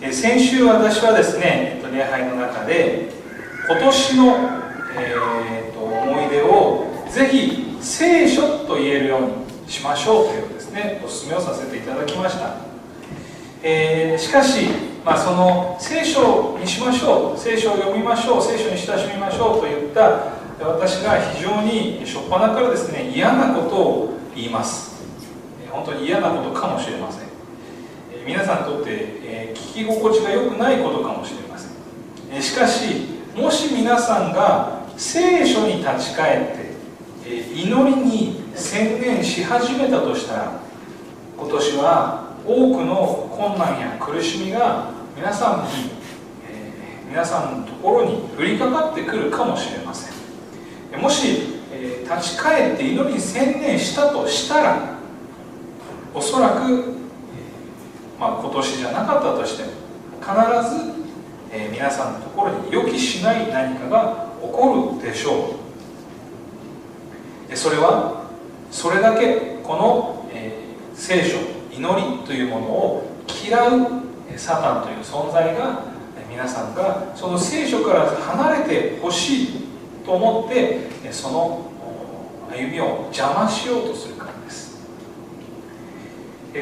え先週私はですね、えっと、礼拝の中で今年の、えー、と思い出をぜひ聖書と言えるようにしましょうというですねお勧めをさせていただきました、えー、しかし、まあ、その聖書にしましょう聖書を読みましょう聖書に親しみましょうといった私が非常に初っ端からですね嫌なことを言います。本当に嫌なことかもしれません。皆さんにとって、えー、聞き心地が良くないことかもしれません、え、しかしもし皆さんが聖書に立ち返って、え、祈りに専念し始めたとしたら今年は多くの困難や苦しみが皆さんに、え、皆さんのところに降りかかってくるかもしれません。もし、え、立ち返って祈りに専念したとしたらおそらくまあ、今年じゃなかったとしても必ず、えー、皆さんのところに予期しない何かが起こるでしょう。それはそれだけこの、えー、聖書祈りというものを嫌うサタンという存在が皆さんがその聖書から離れてほしいと思ってその歩みを邪魔しようとするからです。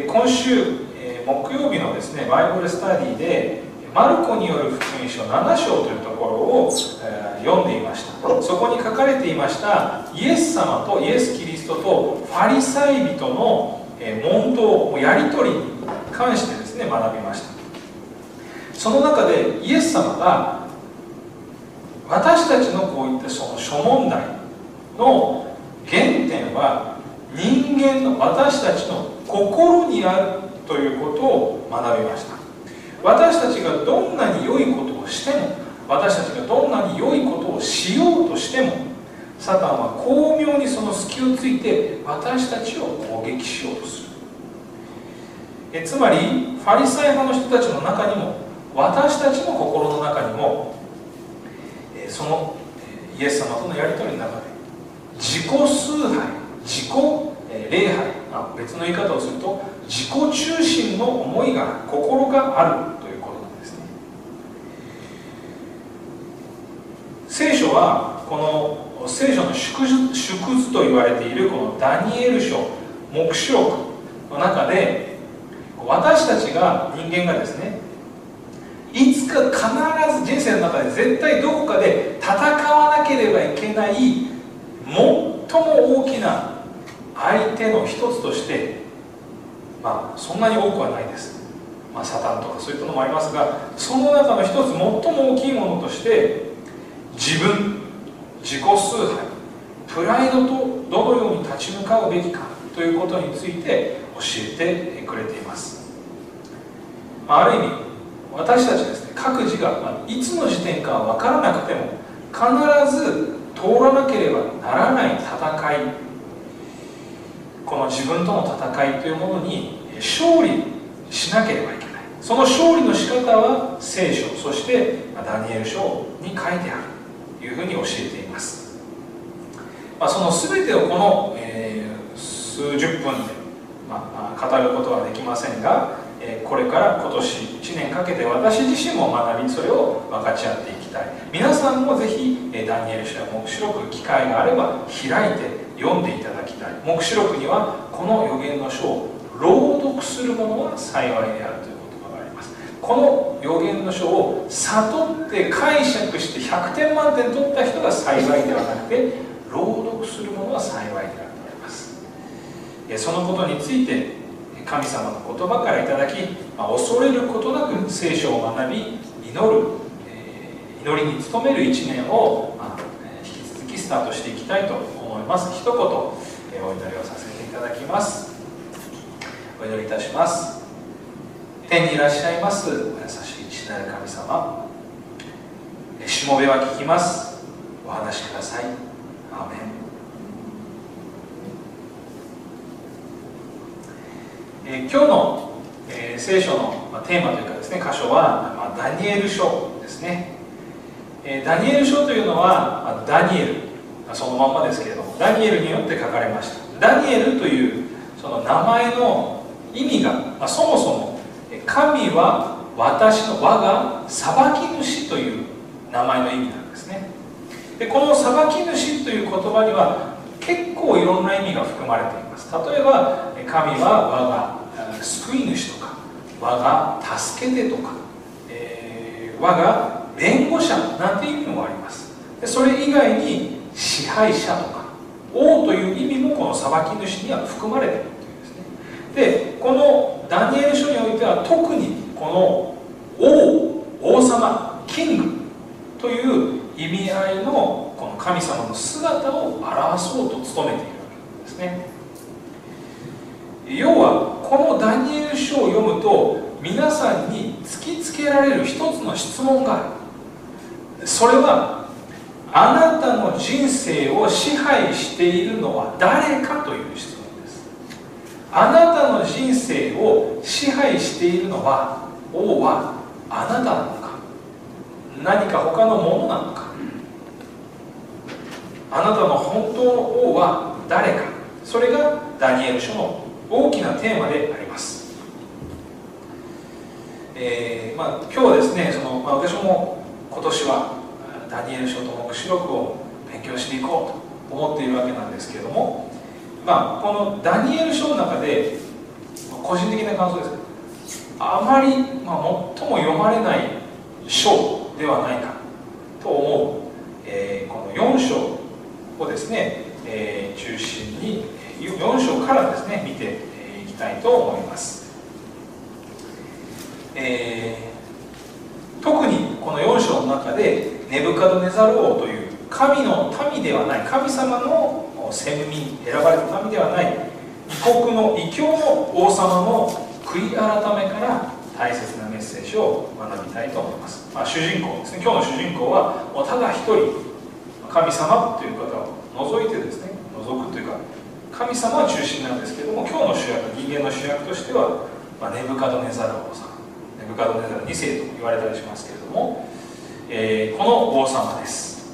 今週木曜日のですねバイブルスタディでマルコによる福音書7章というところを、えー、読んでいました。そこに書かれていましたイエス様とイエス・キリストとファリサイ人の、えー、問答やり取りに関してですね学びました。その中でイエス様が私たちのこういったその諸問題の原点は人間の私たちの心にあるということを学びました。私たちがどんなに良いことをしても私たちがどんなに良いことをしようとしてもサタンは巧妙にその隙をついて私たちを攻撃しようとする。えつまりファリサイ派の人たちの中にも私たちの心の中にもそのイエス様とのやり取りの中で自己崇拝自己礼拝あ別の言い方をすると自己中心の思いが心があるということなんですね。聖書はこの聖書の縮図と言われているこのダニエル書黙示録の中で私たちが人間がですねいつか必ず人生の中で絶対どこかで戦わなければいけない最も大きな相手の一つとしてまあそんなに多くはないです、まあ、サタンとかそういったのもありますがその中の一つ最も大きいものとして自分自己崇拝プライドとどのように立ち向かうべきかということについて教えてくれています、まあ、ある意味私たちですね各自が、ま、いつの時点かは分からなくても必ず通らなければならない戦いこの自分との戦いというものに勝利しなければいけない。その勝利の仕方は聖書そしてダニエル書に書いてあるというふうに教えています、まあ、その全てをこの、えー、数十分で、まあ、語ることはできませんが、えー、これから今年1年かけて私自身も学びそれを分かち合っていきたい。皆さんもぜひダニエル書や黙示録機会があれば開いて読んでいただきたい。黙示録にはこの予言の書を朗読する者は幸いであるという言葉があります。この予言の書を悟って解釈して100点満点取った人が幸いではなくて朗読する者は幸いであると思います。そのことについて神様の言葉からいただき、ま、恐れることなく聖書を学び祈る、え、祈りに努める一年を、まあ、引き続きスタートしていきたいと思います。一言、えお祈りをさせていただきます。お祈りいたします。天にいらっしゃいます。お優しい父なる神様。しもべは聞きます。お話しください。アーメン。え今日の、え、聖書の、まあ、テーマというかですね箇所は、まあ、ダニエル書ですね、え、ダニエル書というのは、まあ、ダニエル。そのまんまですけれどもダニエルによって書かれました。ダニエルというその名前の意味が、まあ、そもそも神は私の我が裁き主という名前の意味なんですね。でこの裁き主という言葉には結構いろんな意味が含まれています。例えば神は我が救い主とか我が助けてとか、えー、我が弁護者なんていう意味もあります。でそれ以外に支配者とか王という意味もこの裁き主には含まれているというんでこのダニエル書においては特にこの王王様キングという意味合いのこの神様の姿を表そうと努めているわけですね。要はこのダニエル書を読むと皆さんに突きつけられる一つの質問がある。それはあなたの人生を支配しているのは誰かという質問。あなたの人生を支配しているのは王はあなたなのか？何か他のものなのか？あなたの本当の王は誰か？それがダニエル書の大きなテーマであります、えーまあ、今日はですねその、まあ、私も今年はダニエル書と黙示録を勉強していこうと思っているわけなんですけれども、まあ、このダニエル書の中で個人的な感想ですあまり、まあ、最も読まれない書ではないかと思う、えー、この4章をですね、えー、中心に4章からですね見ていきたいと思います、えー、特にこの4章の中でネブカドネザル王という神の民ではない神様の先民選ばれた民ではない。異国の異教の王様の悔い改めから大切なメッセージを学びたいと思います、まあ、主人公ですね。今日の主人公はもうただ一人神様という方を除いてですね除くというか神様は中心なんですけども今日の主役人間の主役としては、まあ、ネブカドネザル王様。ネブカドネザル2世と言われたりしますけれどもえー、この王様です。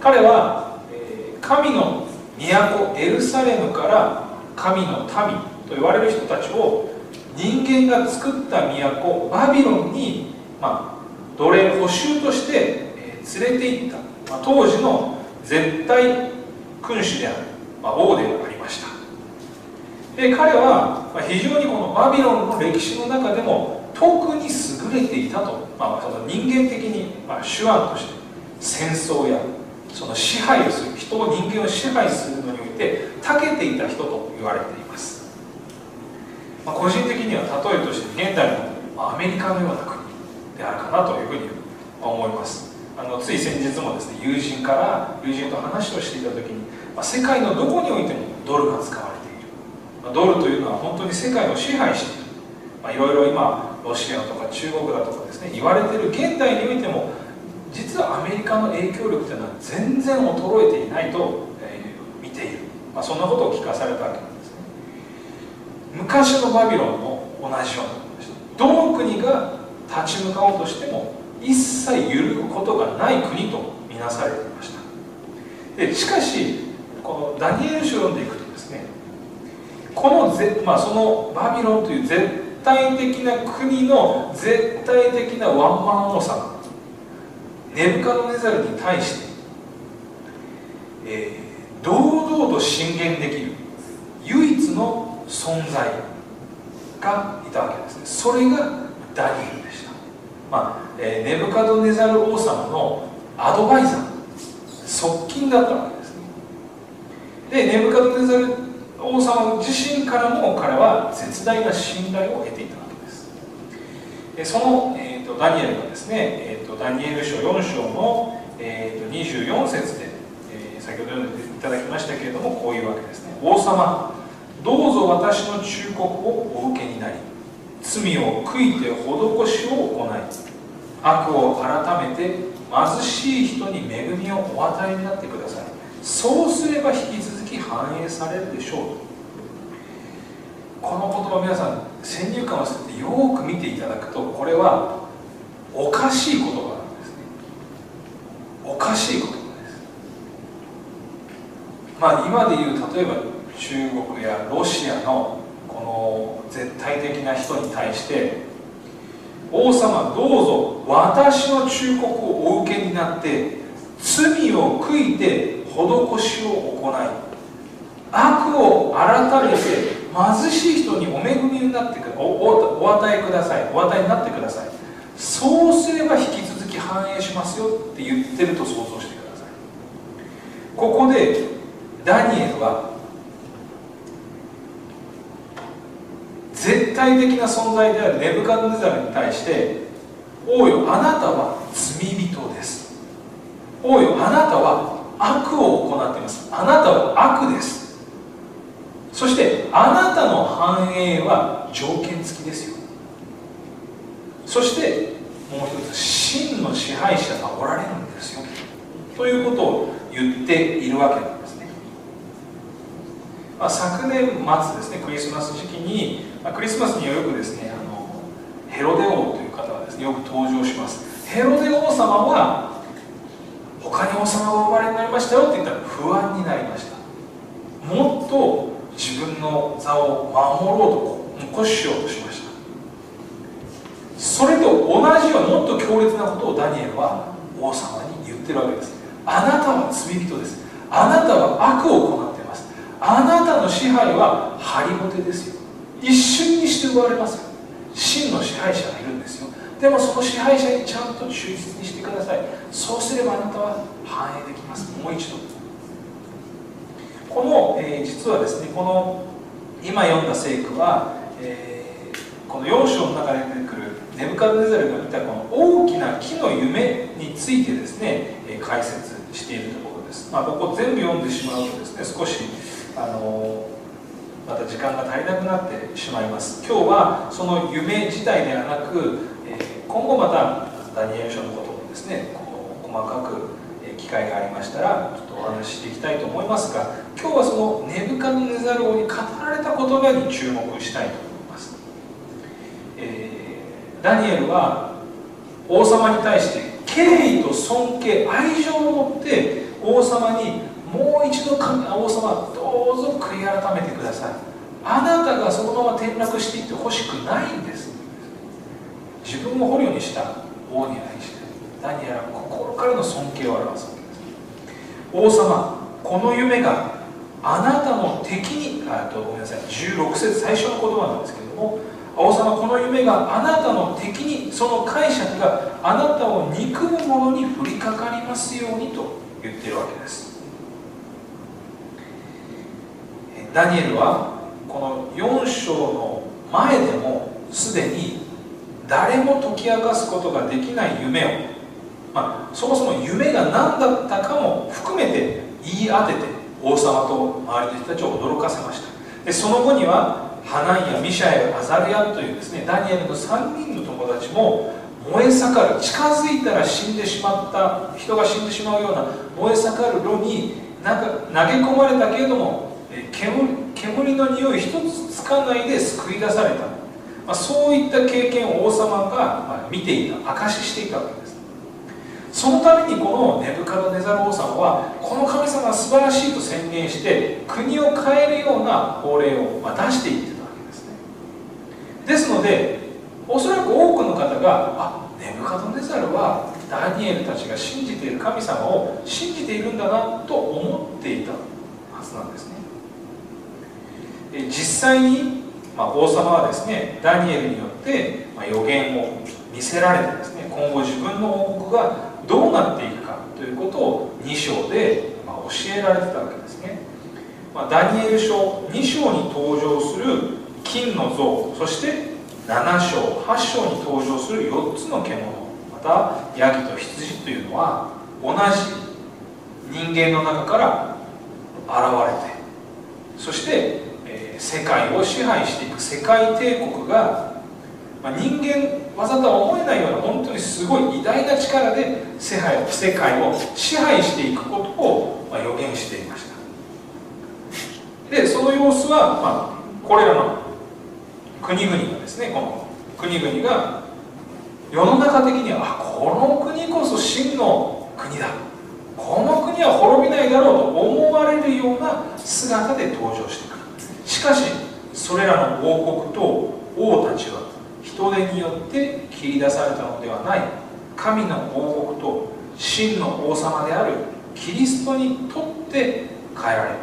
彼は、神の都エルサレムから神の民と言われる人たちを人間が作った都バビロンに、まあ、奴隷補修として、え、連れて行った、まあ、当時の絶対君主である、まあ、王でありました。で彼は、非常にこのバビロンの歴史の中でも特に優れていたとまあ、人間的に、まあ、手腕として戦争やその支配をする人を人間を支配するのにおいて長けていた人と言われています、まあ、個人的には例えとして現代の、アメリカのような国であるかなというふうに思います。あのつい先日もですね友人から友人と話をしていた時に、まあ、世界のどこにおいてもドルが使われている、まあ、ドルというのは本当に世界を支配している、まあ、いろいろ今ロシアとか中国だとかですね言われている現代においても実はアメリカの影響力というのは全然衰えていないと、えー、見ている、まあ、そんなことを聞かされたわけなんですね。昔のバビロンも同じようなことでした。どの国が立ち向かおうとしても一切揺るぐことがない国とみなされていました。でしかしこのダニエル書を読んでいくとですねこのぜ、まあ、そのバビロンという絶対的な国の絶対的なワンマン王様ネブカドネザルに対して、えー、堂々と進言できる唯一の存在がいたわけですね。それがダニエルでした、まあえー、ネブカドネザル王様のアドバイザー側近だったわけですね。でネブカドネザル王様自身からも彼は絶大な信頼を得ていたわけです。でその、えーと、ダニエルがですね、えと、ダニエル書4章の、えーと、24節で、えー、先ほど読んでいただきましたけれどもこういうわけですね。王様どうぞ私の忠告をお受けになり罪を悔いて施しを行い悪を改めて貧しい人に恵みをお与えになってください。そうすれば引き続き反映されるでしょう。この言葉皆さん先入観を捨ててよく見ていただくとこれはおかしい言葉かしい言葉ですまあ今でいう例えば中国やロシアのこの絶対的な人に対して王様どうぞ私の忠告をお受けになって罪を悔いて施しを行い悪を改めて貧しい人にお恵みになってくおおお与えください。お与えになってください。そうすれば引き続き反映しますよって言ってると想像してください。ここでダニエルは絶対的な存在であるネブカドネザルに対して王よあなたは罪人です。王よあなたは悪を行っています。あなたは悪です。そしてあなたの繁栄は条件付きですよ。そしてもう一つ真の支配者がおられるんですよ。ということを言っているわけなんですね、まあ、昨年末ですねクリスマス時期に、まあ、クリスマスにはよくですねあのヘロデ王という方がですねよく登場します。ヘロデ王様は他に王様がお生まれになりましたよって言ったら不安になりました。もっと自分の座を守ろうと残しようとしました。それと同じようなもっと強烈なことをダニエルは王様に言ってるわけです。あなたは罪人です。あなたは悪を行っています。あなたの支配はハリボテですよ。一瞬にして奪われますよ。真の支配者がいるんですよ。でもその支配者にちゃんと忠実にしてください。そうすればあなたは反映できます。もう一度。この、えー、実はですねこの今読んだ聖句は、えー、この4章の中で出てくるネブカドネザルが見たこの大きな木の夢についてですね、えー、解説しているところです、まあ、ここ全部読んでしまうとですね少しあのまた時間が足りなくなってしまいます。今日はその夢自体ではなく、え今後またダニエル書のこともですねこう細かく機会がありましたらちょっとお話ししていきたいと思いますが今日はそのネブカドネザル王に語られた言葉に注目したいと、ダニエルは王様に対して敬意と尊敬愛情を持って王様にもう一度神王様どうぞ悔い改めてください。あなたがそのまま転落していってほしくないんです。自分を捕虜にした王に対してダニエルは心からの尊敬を表す。わけです王様この夢があなたの敵にあとごめんなさい16節最初の言葉なんですけども王様この夢があなたの敵にその解釈があなたを憎む者に降りかかりますようにと言っているわけです。ダニエルはこの4章の前でもすでに誰も解き明かすことができない夢を、まあ、そもそも夢が何だったかも含めて言い当てて王様と周りの人たちを驚かせました。でその後にはハナンやミシャエルアザレアというですねダニエルの3人の友達も燃え盛る近づいたら死んでしまった人が死んでしまうような燃え盛る炉になんか投げ込まれたけれども煙煙の匂い一つつかないで救い出された、まあ、そういった経験を王様が、見ていた証ししていたわけです。そのためにこのネブカドネザル王様はこの神様が素晴らしいと宣言して国を変えるような法令を出していってですのでおそらく多くの方があネブカドネザルはダニエルたちが信じている神様を信じているんだなと思っていたはずなんですね実際に、まあ、王様はですねダニエルによって、まあ、予言を見せられてですね今後自分の王国がどうなっていくかということを2章で、まあ、教えられてたわけですね、まあ、ダニエル書2章に登場する金の像そして7章8章に登場する4つの獣またヤギと羊というのは同じ人間の中から現れてそして、えー、世界を支配していく世界帝国が、まあ、人間技とは思えないような本当にすごい偉大な力で世界世界を支配していくことを、まあ、予言していました。でその様子は、まあ、これらの国々がですねこの国々が世の中的にはこの国こそ真の国だ。この国は滅びないだろうと思われるような姿で登場してくる。しかしそれらの王国と王たちは人手によって切り出されたのではない。神の王国と真の王様であるキリストにとって変えられる。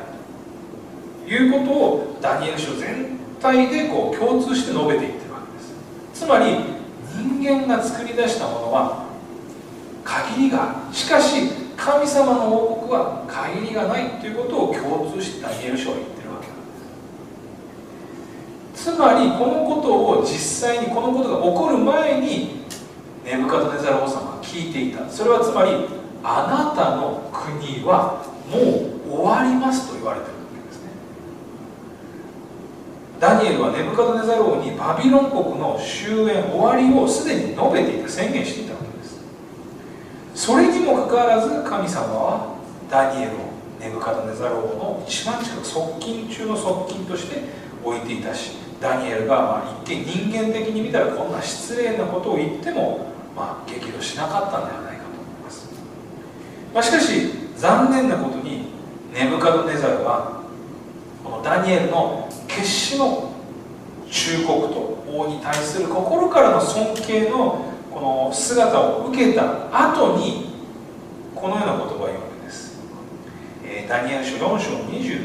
ということをダニエル書全体でこう共通して述べていってるわけです。つまり人間が作り出したものは限りがしかし神様の王国は限りがないということを共通してダニエル書は言ってるわけなんです。つまりこのことを実際にこのことが起こる前にネブカドネザル王様は聞いていた。それはつまりあなたの国はもう終わりますと言われてる。ダニエルはネブカドネザル王にバビロン国の終焉終わりをすでに述べていた宣言していたわけです。それにもかかわらず神様はダニエルをネブカドネザル王の一番近く側近中の側近として置いていた。しダニエルがまあ一見人間的に見たらこんな失礼なことを言ってもまあ激怒しなかったんではないかと思います、まあ、しかし残念なことにネブカドネザルはこのダニエルの決死の忠告と王に対する心からの尊敬のこの姿を受けた後にこのような言葉を言うわけです、えー、ダニエル書4章20、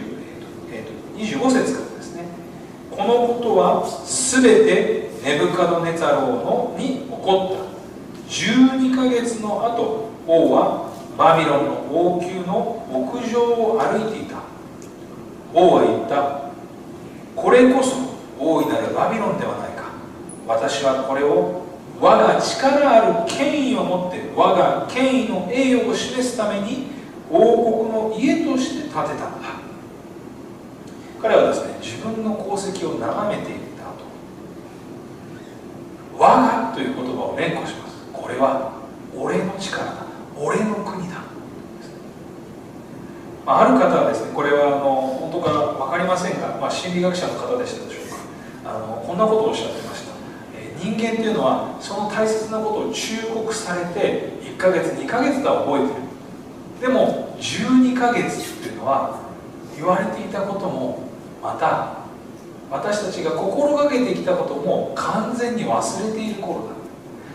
えー、と25節からですね。このことは全てネブカドネザロのに起こった。12ヶ月の後王はバビロンの王宮の屋上を歩いていた。王は言った。これこそ大いなるバビロンではないか。私はこれを我が力ある権威をもって我が権威の栄誉を示すために王国の家として建てたのだ。彼はですね自分の功績を眺めていた後我がという言葉を連呼します。これは俺の力だ。俺の国だ、まあ、る方はですねこれはあのかりませんが、まあ、心理学者の方でしたでしょうか。あのこんなことをおっしゃってました、えー、人間っていうのはその大切なことを忠告されて1ヶ月2ヶ月では覚えてる。でも12ヶ月っていうのは言われていたこともまた私たちが心がけてきたことも完全に忘れている頃だ。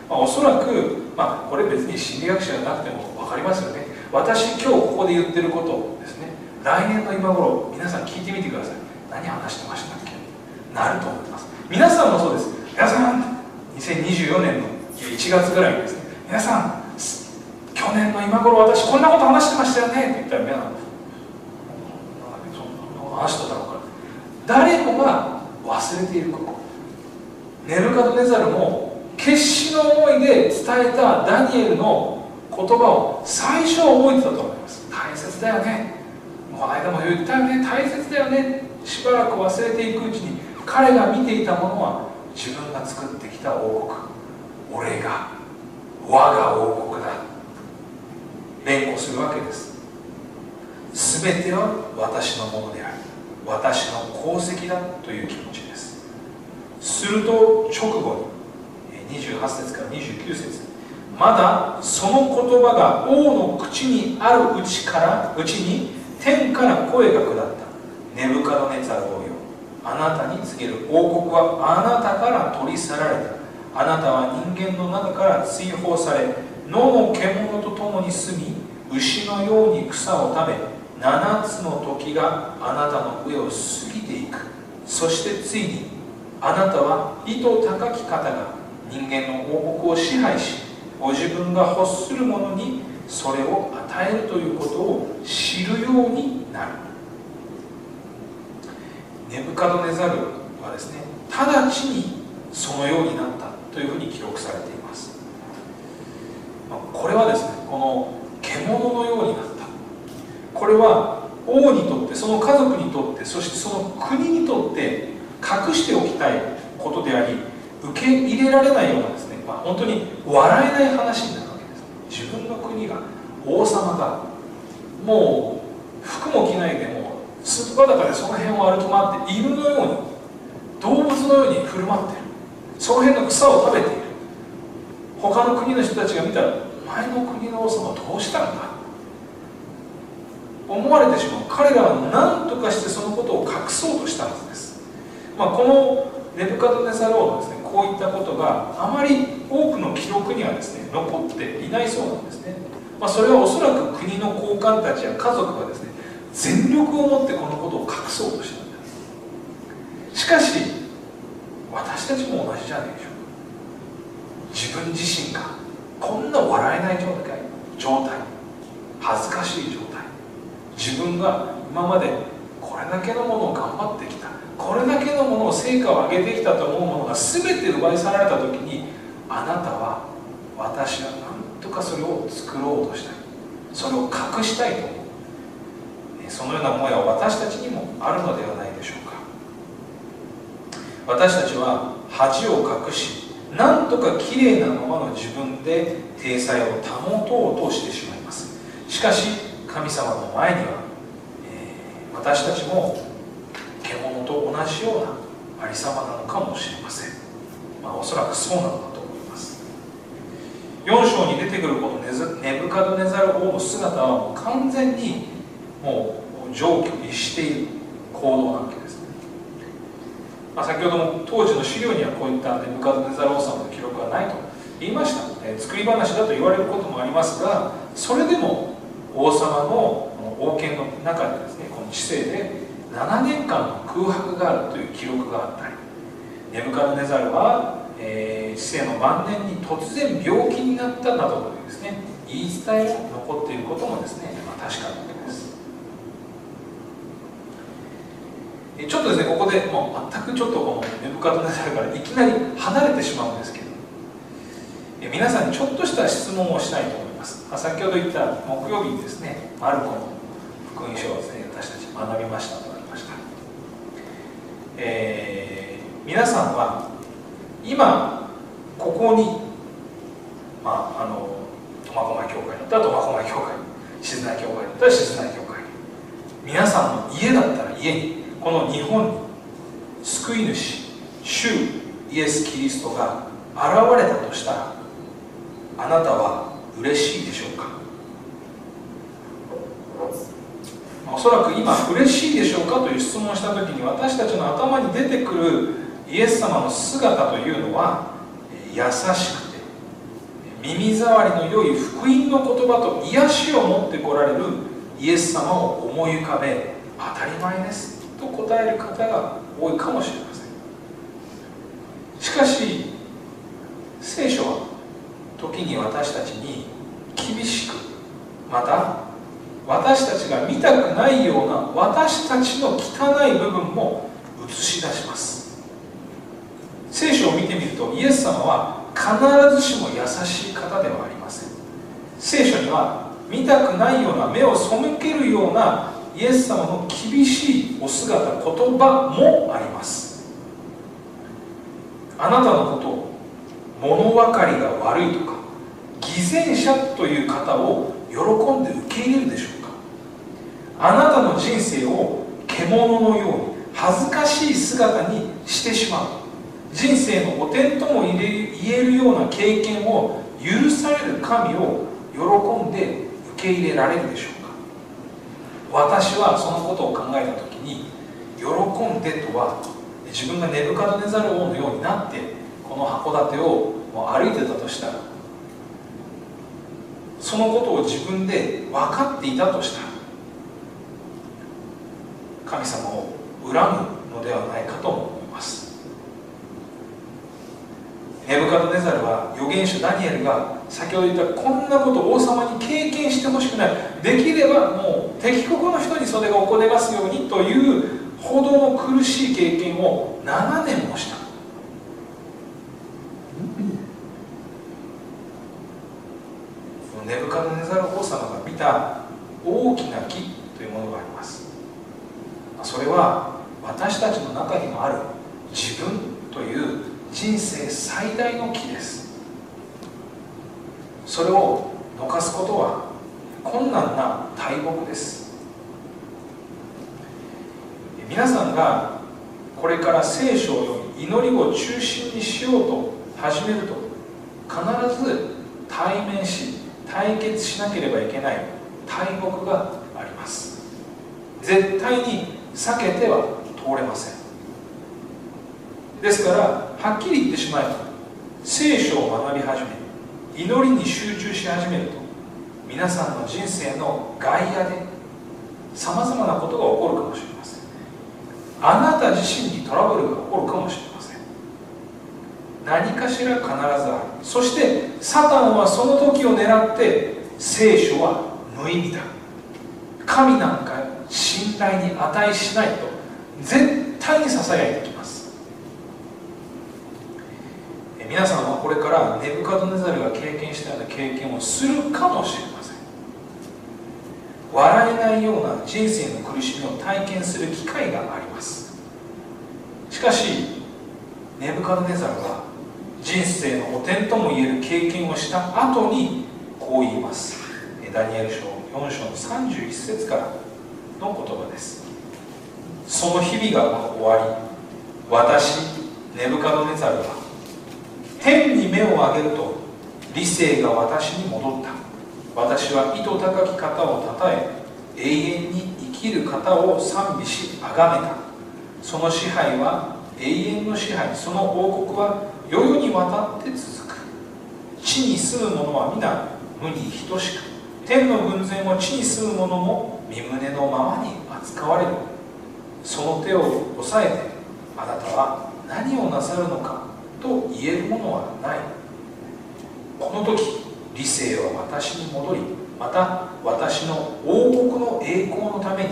まあ、おそらく、まあ、これ別に心理学者じゃなくても分かりますよね。私今日ここで言ってることですね。来年の今頃皆さん聞いてみてください。何話してましたっけ？なると思います。皆さんもそうです。皆さん2024年の1月ぐらいにです。ね皆さん去年の今頃私こんなこと話してましたよね。って言ったら皆さんそんな話しただろうか。誰もが忘れていること。ネルカドネザルも決死の思いで伝えたダニエルの言葉を最初覚えてたと思います。大切だよね。この間も言ったよね大切だよね。しばらく忘れていくうちに彼が見ていたものは自分が作ってきた王国。俺が我が王国だ。連呼するわけです。全ては私のものである。私の功績だという気持ちです。すると直後に28節から29節。まだその言葉が王の口にあるうちからうちに天から声が下った。ネブカドネツァル王よ。あなたに告げる王国はあなたから取り去られた。あなたは人間の中から追放され野の獣と共に住み牛のように草を食べ7つの時があなたの上を過ぎていく。そしてついにあなたは意図高き方が人間の王国を支配しご自分が欲する者にそれを与えるということを知ようになる。ネブカドネザルはですね直ちにそのようになったというふうに記録されています。まこれはですねこの獣のようになった。これは王にとってその家族にとってそしてその国にとって隠しておきたいことであり受け入れられないようなですね、まあ、本当に笑えない話になるわけです。自分の国が王様がもう服も着ないでもうスーパー裸でその辺を歩き回って犬のように動物のように振る舞ってる。その辺の草を食べている。他の国の人たちが見たらお前の国の王様どうしたんだ？思われてしまう彼らは何とかしてそのことを隠そうとしたはずです、まあ、このネブカドネザローのですねこういったことがあまり多くの記録にはですね残っていないそうなんですね、まあ、それはおそらく国の高官たちや家族がですね全力を持ってこのことを隠そうとしたんですしかし私たちも同じじゃないでしょうか。自分自身がこんな笑えない状態状態恥ずかしい状態自分が今までこれだけのものを頑張ってきたこれだけのものを成果を上げてきたと思うものが全て奪い去られた時にあなたは私は何とかそれを作ろうとしたい。それを隠したいとそのような思いは私たちにもあるのではないでしょうか。私たちは恥を隠しなんとかきれいなままの自分で体裁を保とうとしてしまいます。しかし神様の前には、えー、私たちも獣と同じようなありさまなのかもしれません、まあ、おそらくそうなのだと思います。4章に出てくるこのネブカドネザル王の姿はもう完全にもう上記にしている行動なわけです。まあ、先ほども当時の資料にはこういったネブカドネザル王様の記録はないと言いました、えー、作り話だと言われることもありますがそれでも王様の王権の中でですねこの治世で7年間の空白があるという記録があったりネブカドネザルは、えー、の晩年に突然病気になったなどというですね言い伝えが残っていることもですね、まあ、確かなわけですちょっとですねここでもう全くちょっとこのネブカドネザルからいきなり離れてしまうんですけど。皆さんにちょっとした質問をしたいと思います。先ほど言った木曜日にですねマルコの福音書をですね私たち学びましたとありました、えー、皆さんは今ここにまああの苫小牧教会だったら苫小牧教会静内教会だったら静内教会。皆さんの家だったら家にこの日本に救い主主イエス・キリストが現れたとしたらあなたは嬉しいでしょうか？おそらく今嬉しいでしょうかという質問をした時に私たちの頭に出てくるイエス様の姿というのは優しくて耳障りの良い福音の言葉と癒しを持ってこられるイエス様を思い浮かべ当たり前です。と答える方が多いかもしれません。しかし聖書は時に私たちに厳しくまた私たちが見たくないような私たちの汚い部分も映し出します。聖書を見てみるとイエス様は必ずしも優しい方ではありません。聖書には見たくないような目を背けるようなイエス様の厳しいお姿言葉もあります。あなたのことを物分かりが悪いとか偽善者という方を喜んで受け入れるでしょうか。あなたの人生を獣のように恥ずかしい姿にしてしまう。人生の汚点とも言えるような経験を許される神を喜んで受け入れられるでしょう。私はそのことを考えた時に喜んでとは自分がネブカドネザル王のようになってこの函館を歩いてたとしたらそのことを自分で分かっていたとしたら神様を恨むのではないかと思うますネブカドネザルは預言者ダニエルが先ほど言ったこんなことを王様に経験してほしくない。できればもう敵国の人にそれが起こりますようにというほどの苦しい経験を7年もした。ネブカドネザル王様が見た大きな木というものがあります。それは私たちの中にもある自分という人生最大の木です。それをどかすことは困難な大木です。皆さんがこれから聖書を読み祈りを中心にしようと始めると必ず対面し対決しなければいけない大木があります。絶対に避けては通れません。ですからはっきり言ってしまえば聖書を学び始め祈りに集中し始めると皆さんの人生の外野でさまざまなことが起こるかもしれません。あなた自身にトラブルが起こるかもしれません。何かしら必ずある。そしてサタンはその時を狙って聖書は無意味だ。神なんか信頼に値しないと絶対にささやいてきます皆さんはこれからネブカドネザルが経験したような経験をするかもしれません。笑えないような人生の苦しみを体験する機会があります。しかしネブカドネザルは人生の汚点ともいえる経験をした後にこう言います。ダニエル書4章の31節からの言葉です。その日々が終わり私ネブカドネザルは天に目を上げると理性が私に戻った。私は意図高き方をたたえ永遠に生きる方を賛美し崇めた。その支配は永遠の支配その王国は世々にわたって続く。地に住む者は皆無に等しく。天の軍勢も地に住む者も身胸のままに扱われる。その手を押さえてあなたは何をなさるのかと言えるものはない。この時理性は私に戻りまた私の王国の栄光のために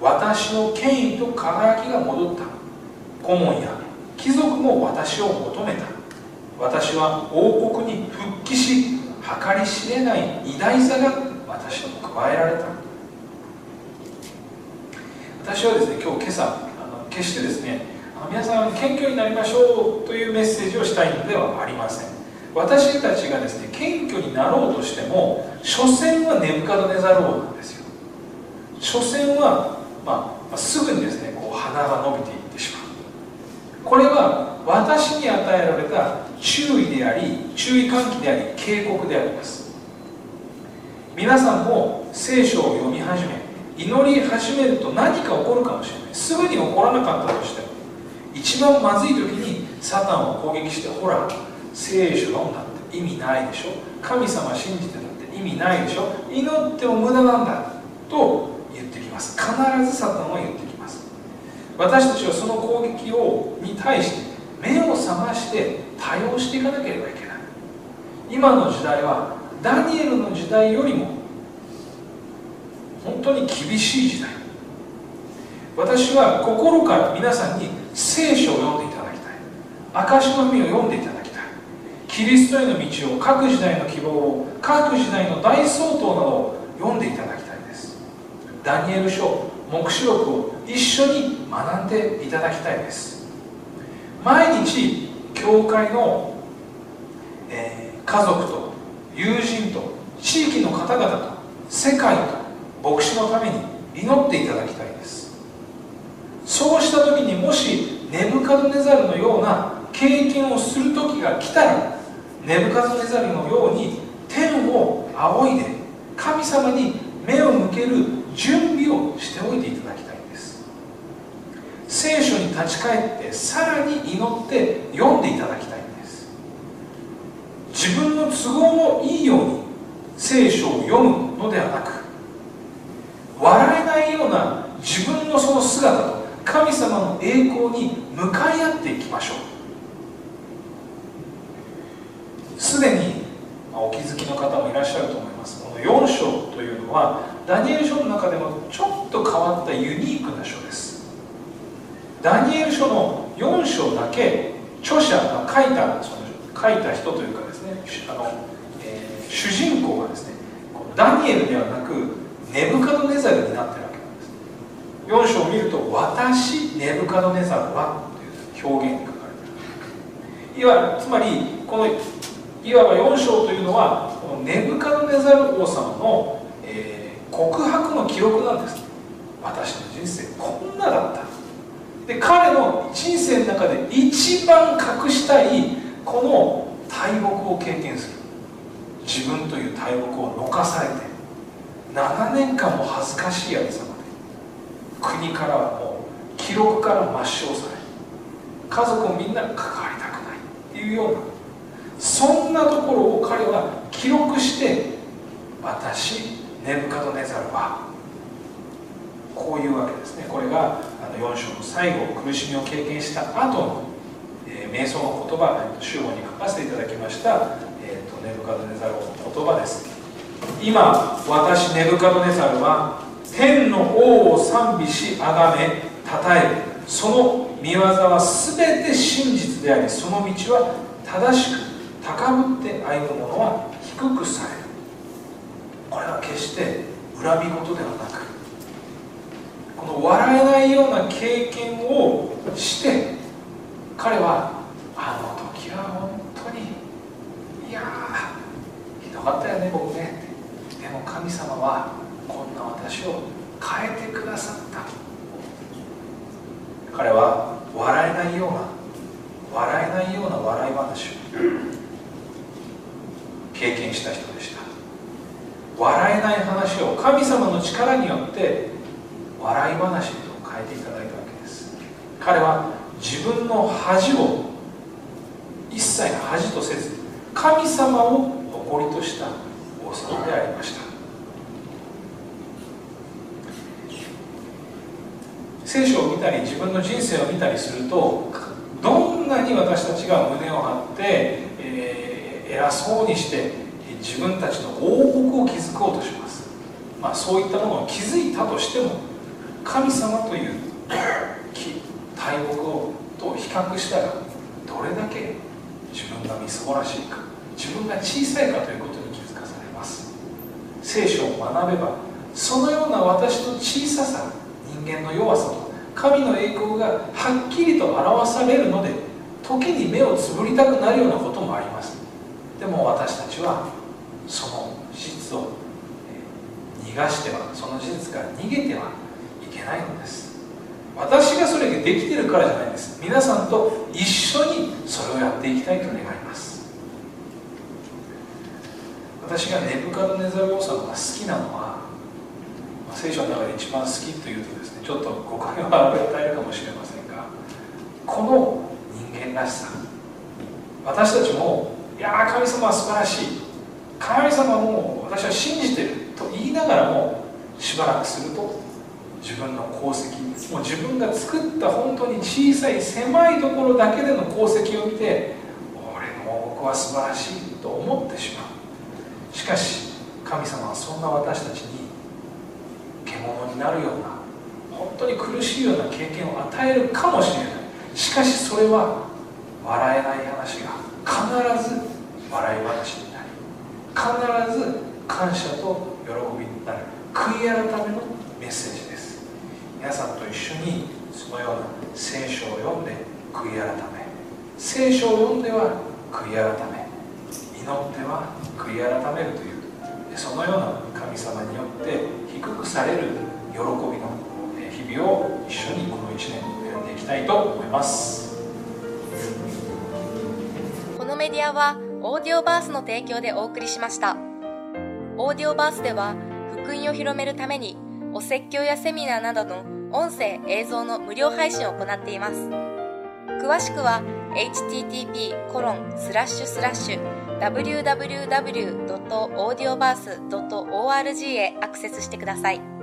私の権威と輝きが戻った。顧問や貴族も私を求めた。私は王国に復帰し計り知れない偉大さが私に加えられた。私はですね今日今朝あの決してですね皆さん謙虚になりましょうというメッセージをしたいのではありません。私たちがですね謙虚になろうとしても所詮はネブカドネザル王なんですよ。所詮は、まあ、すぐにですねこう鼻が伸びていってしまう。これは私に与えられた注意であり注意喚起であり警告であります。皆さんも聖書を読み始め祈り始めると何か起こるかもしれない。すぐに起こらなかったとしても一番まずい時にサタンを攻撃してほら聖書読んだって意味ないでしょ？神様信じてたって意味ないでしょ？祈っても無駄なんだと言ってきます。必ずサタンは言ってきます。私たちはその攻撃をに対して目を覚まして対応していかなければいけない。今の時代はダニエルの時代よりも本当に厳しい時代。私は心から皆さんに聖書を読んでいただきたい。証の実を読んでいただきたい。キリストへの道を各時代の希望を各時代の大総統などを読んでいただきたいです。ダニエル書黙示録を一緒に学んでいただきたいです。毎日教会の、えー、家族と友人と地域の方々と世界と牧師のために祈っていただきたいです。そうした時にもしネブカドネザルのような経験をする時が来たらネブカズネザルのように天を仰いで神様に目を向ける準備をしておいていただきたいんです。聖書に立ち返ってさらに祈って読んでいただきたいんです。自分の都合のいいように聖書を読むのではなく笑えないような自分のその姿と神様の栄光に向かい合っていきましょう。すでにお気づきの方もいらっしゃると思います。この4章というのはダニエル書の中でもちょっと変わったユニークな書です。ダニエル書の4章だけ著者が書いたその書いた人というかですねあの、えー、主人公がですねダニエルではなくネブカドネザルになってるわけなんで4章を見ると「私ネブカドネザルは」という表現が書かれているいわつまりこのいわば4章というのはこのネブカドネザル王様の、えー、告白の記録なんです。私の人生こんなだった。で彼の人生の中で一番隠したいこの大木を経験する。自分という大木を残されて7年間も恥ずかしいありさ国からはもう記録から抹消され家族もみんな関わりたくないっていうようなそんなところを彼は記録して私ネブカドネザルはこういうわけですね。これがあの4章の最後苦しみを経験した後の、えー、瞑想の言葉主語に書かせていただきました、えーと、ネブカドネザルの言葉です。今私ネブカドネザルは天の王を賛美し崇め称えその見業は全て真実でありその道は正しく高ぶって歩む者は低くされる。これは決して恨み事ではなくこの笑えないような経験をして彼はあの時は本当にいやひどかったよね僕ね。でも神様はこんな私を変えてくださった。彼は笑えないような笑えないような笑い話を経験した人でした。笑えない話を神様の力によって笑い話と変えていただいたわけです。彼は自分の恥を一切の恥とせず神様を誇りとした王様でありました。聖書を見たり自分の人生を見たりするとどんなに私たちが胸を張って、えー、偉そうにして自分たちの王国を築こうとします、まあ、そういったものを築いたとしても神様という大木をと比較したらどれだけ自分がみすぼらしいか自分が小さいかということに気づかされます。聖書を学べばそのような私の小ささ間の弱さと神の栄光がはっきりと表されるので時に目をつぶりたくなるようなこともあります。でも私たちはその事実を逃がしてはその事実から逃げてはいけないのです。私がそれができてるからじゃないんです。皆さんと一緒にそれをやっていきたいと願います。私がネブカドネザル王様が好きなのは聖書の中で一番好きというとですちょっと誤解を与えるかもしれませんがこの人間らしさ私たちもいや神様は素晴らしい。神様も私は信じてると言いながらもしばらくすると自分の功績もう自分が作った本当に小さい狭いところだけでの功績を見て俺の王国は素晴らしいと思ってしまう。しかし神様はそんな私たちに獣になるような本当に苦しいような経験を与えるかもしれない。しかしそれは笑えない話が必ず笑い話になり必ず感謝と喜びになる。悔い改めのメッセージです。皆さんと一緒にそのような聖書を読んで悔い改め。聖書を読んでは悔い改め。祈っては悔い改めるという。そのような神様によって低くされる喜びの日々を一緒にこの1年歩んでいきたいと思います。このメディアはオーディオバースの提供でお送りしました。オーディオバースでは福音を広めるためにお説教やセミナーなどの音声映像の無料配信を行っています。詳しくは http コロンスラッシュスラッシュ www.audioverse.org へアクセスしてください。